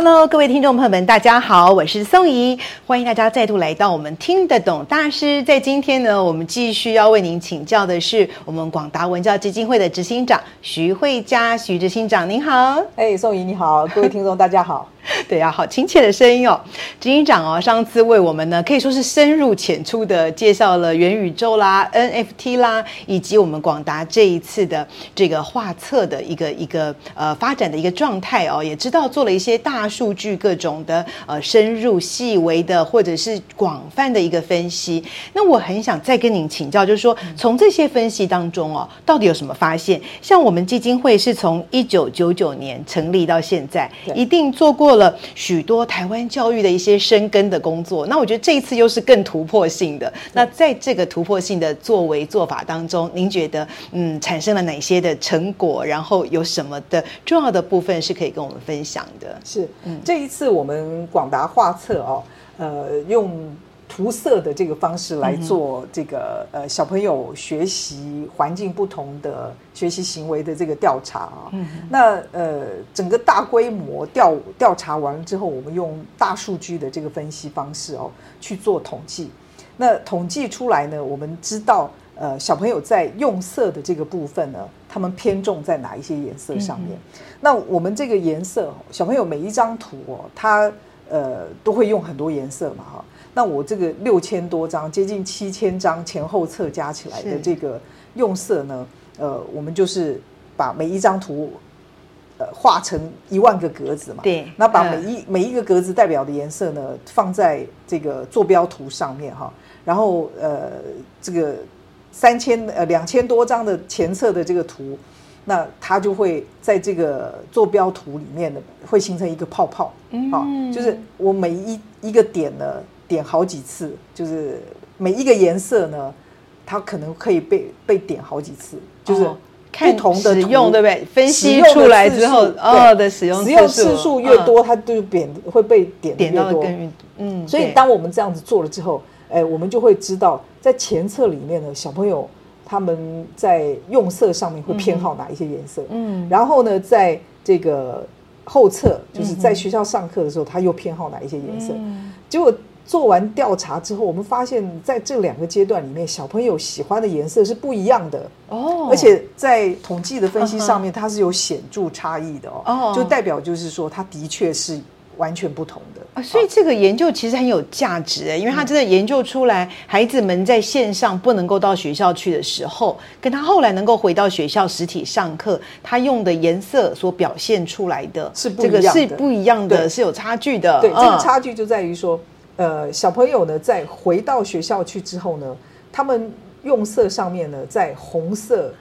Hello，各位听众朋友们，大家好，我是宋怡，欢迎大家再度来到我们听得懂大师。在今天呢，我们继续要为您请教的是我们广达文教基金会的执行长徐慧佳，徐执行长您好。哎，宋怡你好，各位听众大家好。对呀、啊，好亲切的声音哦，执行长哦，上次为我们呢可以说是深入浅出的介绍了元宇宙啦、NFT 啦，以及我们广达这一次的这个画册的一个一个呃发展的一个状态哦，也知道做了一些大数据各种的呃深入细微的或者是广泛的一个分析。那我很想再跟您请教，就是说从这些分析当中哦，到底有什么发现？像我们基金会是从一九九九年成立到现在，一定做过了许多台湾教育的一些深耕的工作，那我觉得这一次又是更突破性的。那在这个突破性的作为做法当中，您觉得嗯产生了哪些的成果？然后有什么的重要的部分是可以跟我们分享的？是，嗯，这一次我们广达画册哦，呃，用。涂色的这个方式来做这个呃小朋友学习环境不同的学习行为的这个调查啊，那呃整个大规模调调查完了之后，我们用大数据的这个分析方式哦去做统计，那统计出来呢，我们知道呃小朋友在用色的这个部分呢，他们偏重在哪一些颜色上面？那我们这个颜色，小朋友每一张图哦，他呃都会用很多颜色嘛哈。那我这个六千多张，接近七千张前后册加起来的这个用色呢，呃，我们就是把每一张图，呃，画成一万个格子嘛。对。那把每一每一个格子代表的颜色呢，放在这个坐标图上面哈。然后呃，这个三千呃两千多张的前册的这个图，那它就会在这个坐标图里面呢，会形成一个泡泡。嗯。好，就是我每一一个点呢。点好几次，就是每一个颜色呢，它可能可以被被点好几次，就是不同的、哦、使用，对不对？分析出来之后，哦的使用使用次数越多，它就点会被点的越多。嗯，所以当我们这样子做了之后，哎，我们就会知道，在前册里面呢，小朋友他们在用色上面会偏好哪一些颜色。嗯，然后呢，在这个后侧，就是在学校上课的时候，他又偏好哪一些颜色？嗯，结果。做完调查之后，我们发现在这两个阶段里面，小朋友喜欢的颜色是不一样的哦，而且在统计的分析上面，它是有显著差异的哦，就代表就是说，它的确是完全不同的啊。所以这个研究其实很有价值诶，因为它真的研究出来，孩子们在线上不能够到学校去的时候，跟他后来能够回到学校实体上课，他用的颜色所表现出来的，是这个是不一样的，是有差距的。对，这个差距就在于说。呃，小朋友呢，在回到学校去之后呢，他们用色上面呢，在红色、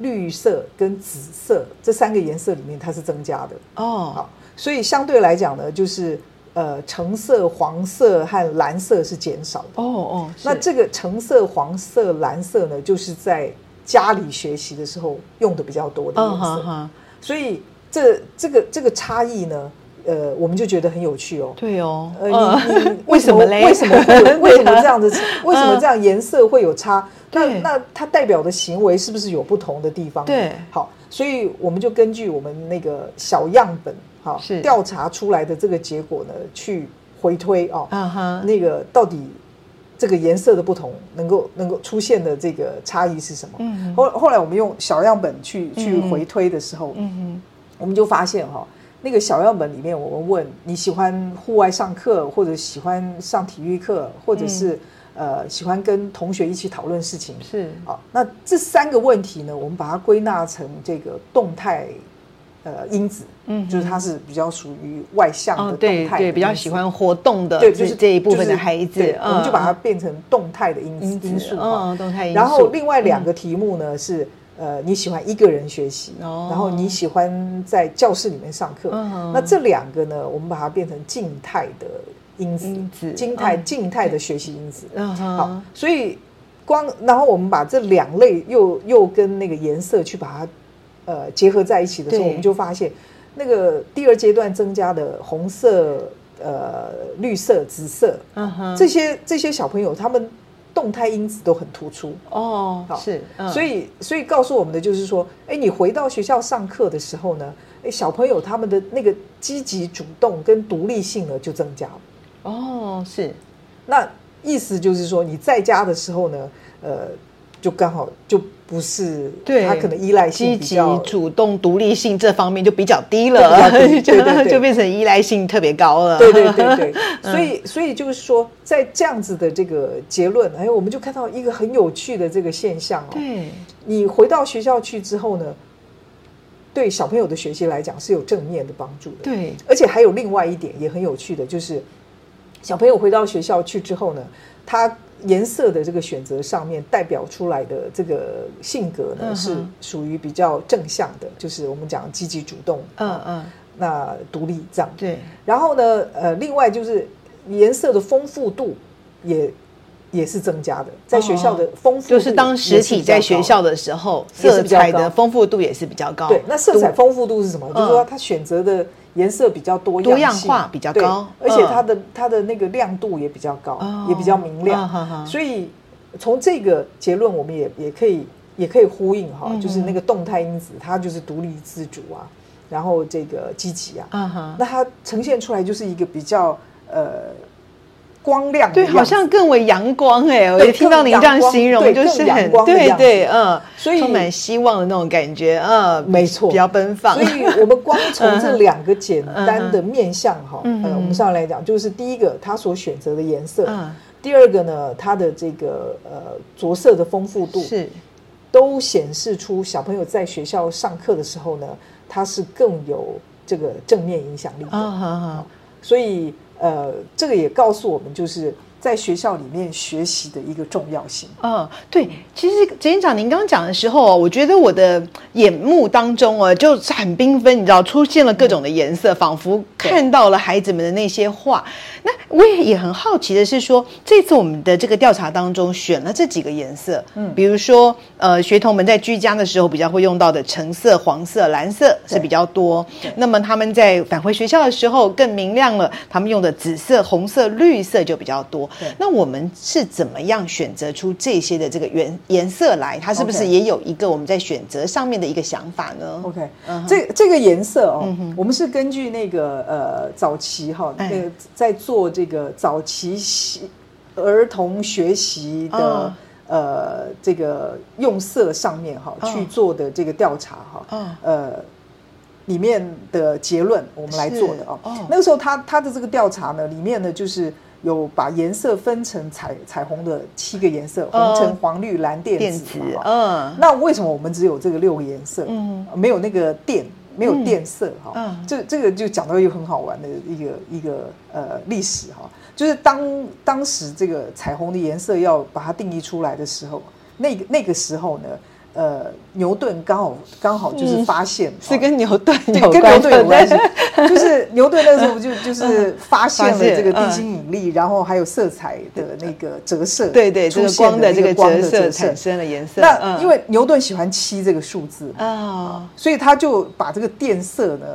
绿色跟紫色这三个颜色里面，它是增加的哦。好，所以相对来讲呢，就是呃，橙色、黄色和蓝色是减少的。哦哦，那这个橙色、黄色、蓝色呢，就是在家里学习的时候用的比较多的颜色。哦、所以这这个这个差异呢。呃，我们就觉得很有趣哦。对哦，呃，你 你为什么为什么会 为什么这样子？为什么这样颜色会有差？那那它代表的行为是不是有不同的地方？对，好，所以我们就根据我们那个小样本，好，是调查出来的这个结果呢，去回推哦，嗯哼，那个到底这个颜色的不同，能够能够出现的这个差异是什么？嗯，后后来我们用小样本去去回推的时候，嗯哼，我们就发现哈。那个小样本里面，我们问你喜欢户外上课，或者喜欢上体育课，或者是、嗯、呃喜欢跟同学一起讨论事情，是。啊。那这三个问题呢，我们把它归纳成这个动态呃因子，嗯，就是它是比较属于外向的动态对，对，比较喜欢活动的，对，就是这一部分的孩子，就是嗯、我们就把它变成动态的因因因素。啊、哦，动态因素。然后另外两个题目呢、嗯、是呃，你喜欢一个人学习，哦、然后你喜欢在教室里面上课，嗯、那这两个呢，我们把它变成静态的因子，因子静态静态的学习因子。嗯、好，所以光然后我们把这两类又又跟那个颜色去把它呃结合在一起的时候，我们就发现那个第二阶段增加的红色、呃绿色、紫色，嗯、这些这些小朋友他们。动态因子都很突出哦，好是，嗯、所以所以告诉我们的就是说，哎，你回到学校上课的时候呢，哎，小朋友他们的那个积极主动跟独立性呢就增加了。哦，是，那意思就是说你在家的时候呢，呃。就刚好就不是，对他可能依赖性比较积极、主动、独立性这方面就比较低了，对对对，就变成依赖性特别高了。对对对对，所以所以就是说，在这样子的这个结论，哎，我们就看到一个很有趣的这个现象哦。对，你回到学校去之后呢，对小朋友的学习来讲是有正面的帮助的。对，而且还有另外一点也很有趣的，就是小朋友回到学校去之后呢，他。颜色的这个选择上面代表出来的这个性格呢，是属于比较正向的，就是我们讲积极主动，嗯嗯，那独立这样。对。然后呢，呃，另外就是颜色的丰富度也也是增加的，在学校的丰富度，就是当实体在学校的时候，色彩的丰富度也是比较高。对，那色彩丰富度是什么？就是说他选择的。颜色比较多样，多样化比较高，而且它的它的那个亮度也比较高，也比较明亮。所以从这个结论，我们也也可以也可以呼应哈，就是那个动态因子，它就是独立自主啊，然后这个积极啊，那它呈现出来就是一个比较呃。光亮对，好像更为阳光哎！我一听到您这样形容，就是很对对嗯，所以充满希望的那种感觉嗯，没错，比较奔放。所以我们光从这两个简单的面相哈，嗯，我们上来讲，就是第一个他所选择的颜色，嗯，第二个呢，它的这个呃着色的丰富度是，都显示出小朋友在学校上课的时候呢，他是更有这个正面影响力的。好好，所以。呃，这个也告诉我们，就是在学校里面学习的一个重要性。嗯，对，其实执行长您刚刚讲的时候，我觉得我的眼目当中啊，就是很缤纷，你知道，出现了各种的颜色，仿佛看到了孩子们的那些画。那我也也很好奇的是说，这次我们的这个调查当中选了这几个颜色，嗯，比如说呃，学童们在居家的时候比较会用到的橙色、黄色、蓝色是比较多。那么他们在返回学校的时候更明亮了，他们用的紫色、红色、绿色就比较多。那我们是怎么样选择出这些的这个颜颜色来？它是不是也有一个我们在选择上面的一个想法呢？OK，这这个颜色哦，我们是根据那个呃早期哈那个在做。这个早期儿童学习的、哦、呃，这个用色上面哈、哦、去做的这个调查哈，哦、呃，里面的结论我们来做的哦。哦。那个时候他他的这个调查呢，里面呢就是有把颜色分成彩彩虹的七个颜色：红、橙、黄、绿、蓝、靛、紫嘛。嗯。那为什么我们只有这个六个颜色？嗯，没有那个靛。没有靛色哈，嗯嗯、这这个就讲到一个很好玩的一个一个呃历史哈，就是当当时这个彩虹的颜色要把它定义出来的时候，那个那个时候呢。呃，牛顿刚好刚好就是发现，是跟牛顿有，跟牛顿有关系，就是牛顿那时候就 就是发现了这个地心引力，然后还有色彩的那个折射，对对，这个光的这个光的折射产生了颜色。那因为牛顿喜欢七这个数字啊，所以他就把这个电色呢。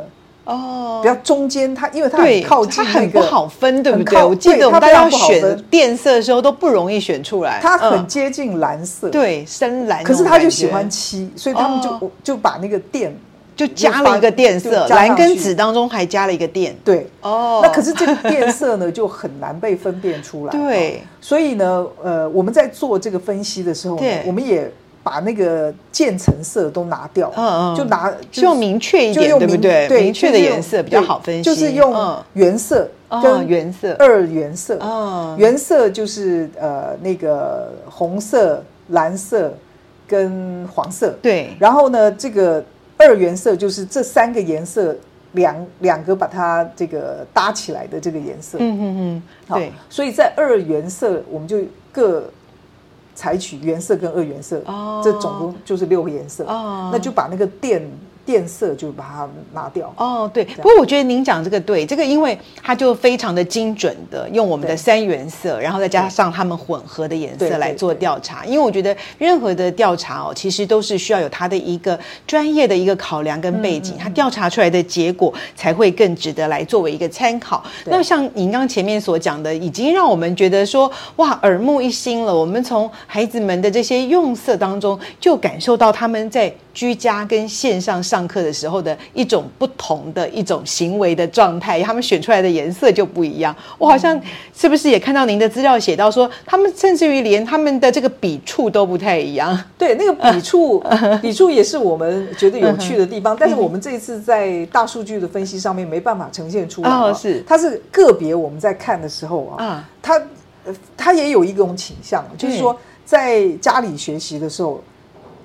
哦，比较中间，它因为它很靠近，它很不好分，对不对？我记得我们大家选电色的时候都不容易选出来。它很接近蓝色，对，深蓝。可是他就喜欢漆，所以他们就就把那个电就加了一个电色，蓝跟紫当中还加了一个电。对，哦，那可是这个电色呢就很难被分辨出来。对，所以呢，呃，我们在做这个分析的时候，我们也。把那个渐层色都拿掉，嗯嗯，就拿就用明确一点，对不对？明确的颜色比较好分析，就是用原色跟原色二原色，嗯原色就是呃那个红色、蓝色跟黄色，对。然后呢，这个二原色就是这三个颜色两两个把它这个搭起来的这个颜色，嗯嗯嗯，对。所以在二原色我们就各。采取原色跟二原色，哦这总共就是六个颜色，哦那就把那个靛。变色就把它拿掉哦，对。不过我觉得您讲这个对，这个因为它就非常的精准的用我们的三原色，然后再加上他们混合的颜色来做调查。因为我觉得任何的调查哦，其实都是需要有它的一个专业的一个考量跟背景，它调查出来的结果才会更值得来作为一个参考。那像您刚前面所讲的，已经让我们觉得说哇耳目一新了。我们从孩子们的这些用色当中，就感受到他们在居家跟线上上课的时候的一种不同的一种行为的状态，他们选出来的颜色就不一样。我好像是不是也看到您的资料写到说，他们甚至于连他们的这个笔触都不太一样。对，那个笔触，笔触也是我们觉得有趣的地方。但是我们这一次在大数据的分析上面没办法呈现出来。哦，是，它是个别我们在看的时候啊，它它也有一种倾向，就是说在家里学习的时候。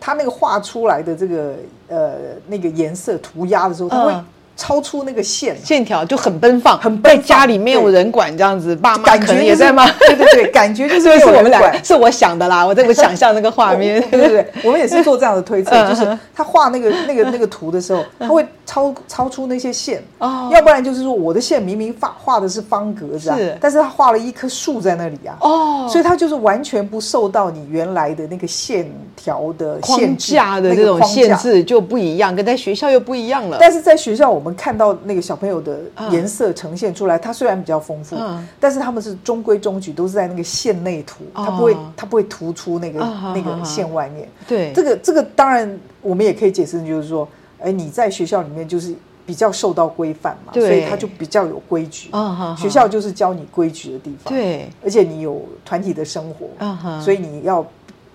他那个画出来的这个呃那个颜色涂鸦的时候，他会超出那个线线条，就很奔放，很奔放。家里没有人管这样子，爸妈可能也在吗？对对对，感觉就是 是我们俩，是我想的啦，我在我想象那个画面。对对对，我们也是做这样的推测，就是他画那个那个那个图的时候，他会超超出那些线，要不然就是说我的线明明画画的是方格子啊，但是他画了一棵树在那里啊，哦，所以他就是完全不受到你原来的那个线条的框架的这种限制就不一样，跟在学校又不一样了。但是在学校我们看到那个小朋友的颜色呈现出来，它虽然比较丰富，但是他们是中规中矩，都是在那个线内涂，它不会它不会突出那个那个线外面。对，这个这个当然我们也可以解释，就是说。哎，你在学校里面就是比较受到规范嘛，所以他就比较有规矩。学校就是教你规矩的地方。对，而且你有团体的生活，所以你要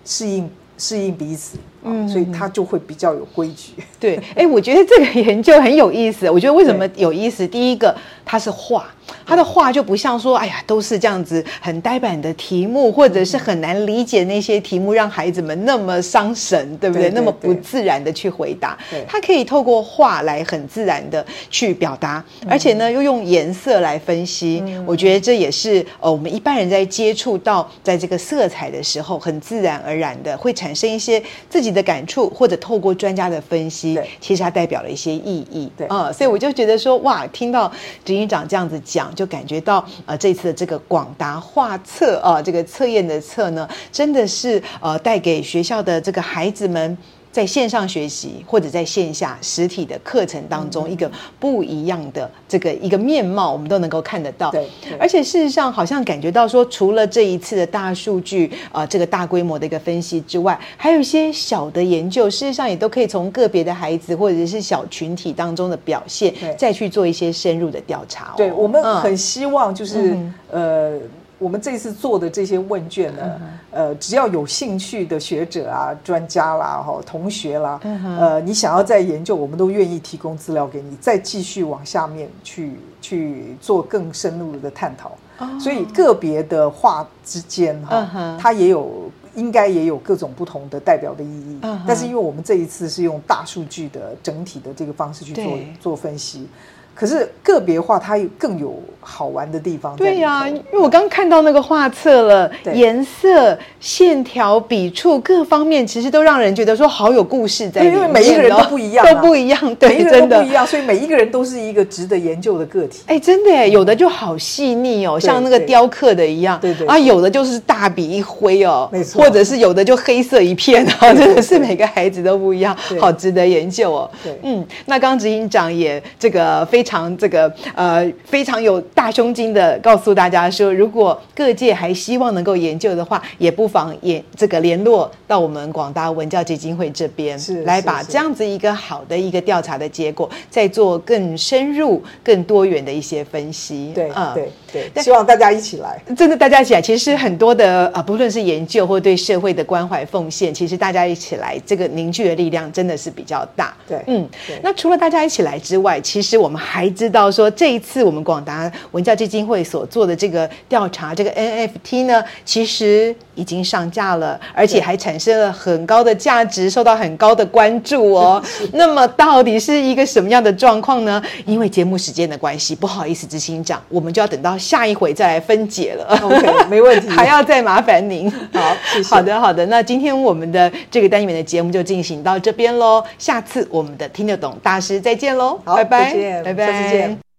适应适应彼此。嗯，所以他就会比较有规矩。对，哎，我觉得这个研究很有意思。我觉得为什么有意思？第一个，它是画，它的画就不像说，哎呀，都是这样子很呆板的题目，或者是很难理解那些题目，让孩子们那么伤神，对不对？那么不自然的去回答。它可以透过画来很自然的去表达，而且呢，又用颜色来分析。我觉得这也是呃，我们一般人在接触到在这个色彩的时候，很自然而然的会产生一些自己的感触，或者透过专家的分析，其实它代表了一些意义。对啊，所以我就觉得说，哇，听到执行长这样子讲，就感觉到呃，这次的这个广达画册啊，这个测验的测呢，真的是呃，带给学校的这个孩子们。在线上学习或者在线下实体的课程当中，一个不一样的这个一个面貌，我们都能够看得到。对，而且事实上，好像感觉到说，除了这一次的大数据啊，这个大规模的一个分析之外，还有一些小的研究，事实上也都可以从个别的孩子或者是小群体当中的表现，再去做一些深入的调查。对，我们很希望就是呃。我们这次做的这些问卷呢，呃，只要有兴趣的学者啊、专家啦、哈同学啦，呃，你想要再研究，我们都愿意提供资料给你，再继续往下面去去做更深入的探讨。所以个别的话之间哈，它也有应该也有各种不同的代表的意义。但是因为我们这一次是用大数据的整体的这个方式去做做分析。可是个别画它更有好玩的地方。对呀、啊，因为我刚看到那个画册了，颜色、线条、笔触各方面，其实都让人觉得说好有故事在里面。因为每一个人都不一样、啊，都不一样，对，每一个人都不一样，所以每一个人都是一个值得研究的个体。哎，真的哎，有的就好细腻哦，像那个雕刻的一样。对对。啊，有的就是大笔一挥哦，没错。或者是有的就黑色一片啊，真的是每个孩子都不一样，好值得研究哦。对，嗯，那刚刚执行长也这个非常。非常这个呃非常有大胸襟的告诉大家说，如果各界还希望能够研究的话，也不妨也这个联络到我们广大文教基金会这边，是来把这样子一个好的一个调查的结果，再做更深入、更多元的一些分析。对，嗯，对对，希望大家一起来，真的大家一起来，其实很多的啊，不论是研究或对社会的关怀奉献，其实大家一起来，这个凝聚的力量真的是比较大。对，嗯，那除了大家一起来之外，其实我们还还知道说，这一次我们广达文教基金会所做的这个调查，这个 NFT 呢，其实已经上架了，而且还产生了很高的价值，受到很高的关注哦。那么到底是一个什么样的状况呢？因为节目时间的关系，不好意思，执行长，我们就要等到下一回再来分解了。OK，没问题，还要再麻烦您。好，谢谢。好的，好的。那今天我们的这个单元的节目就进行到这边喽。下次我们的听得懂大师再见喽，好，拜拜，再见，拜拜，下次见。